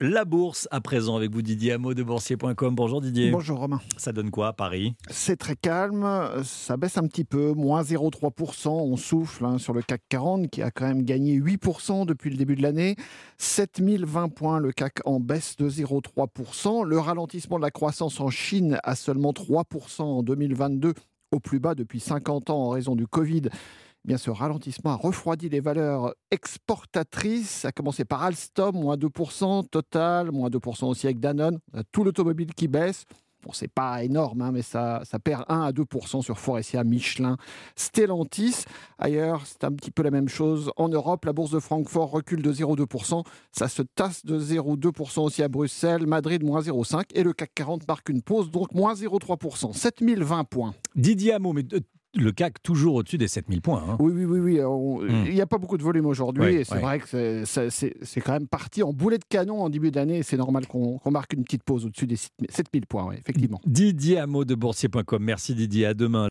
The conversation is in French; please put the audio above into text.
La bourse à présent avec vous Didier Hameau de boursier.com. Bonjour Didier. Bonjour Romain. Ça donne quoi à Paris? C'est très calme, ça baisse un petit peu, moins 0,3%, on souffle hein, sur le CAC 40 qui a quand même gagné 8% depuis le début de l'année. 7020 points, le CAC en baisse de 0,3%. Le ralentissement de la croissance en Chine à seulement 3% en 2022, au plus bas depuis 50 ans en raison du Covid. Bien, ce ralentissement a refroidi les valeurs exportatrices. Ça a commencé par Alstom, moins 2%, Total, moins 2% aussi avec Danone. Tout l'automobile qui baisse. Bon, c'est pas énorme, hein, mais ça, ça perd 1 à 2% sur Forestia, Michelin, Stellantis. Ailleurs, c'est un petit peu la même chose. En Europe, la bourse de Francfort recule de 0,2%. Ça se tasse de 0,2% aussi à Bruxelles. Madrid, moins 0,5%. Et le CAC 40 marque une pause, donc moins 0,3%. 7020 points. Didier Hameau, mais le CAC toujours au-dessus des 7000 points. Hein. Oui, oui, oui. oui. Hmm. Il n'y a pas beaucoup de volume aujourd'hui. et c'est vrai que c'est quand même parti en boulet de canon en début d'année. C'est normal qu'on marque une petite pause au-dessus des 7000 points, effectivement. Didier Hameau de boursier.com. Merci Didier. À demain.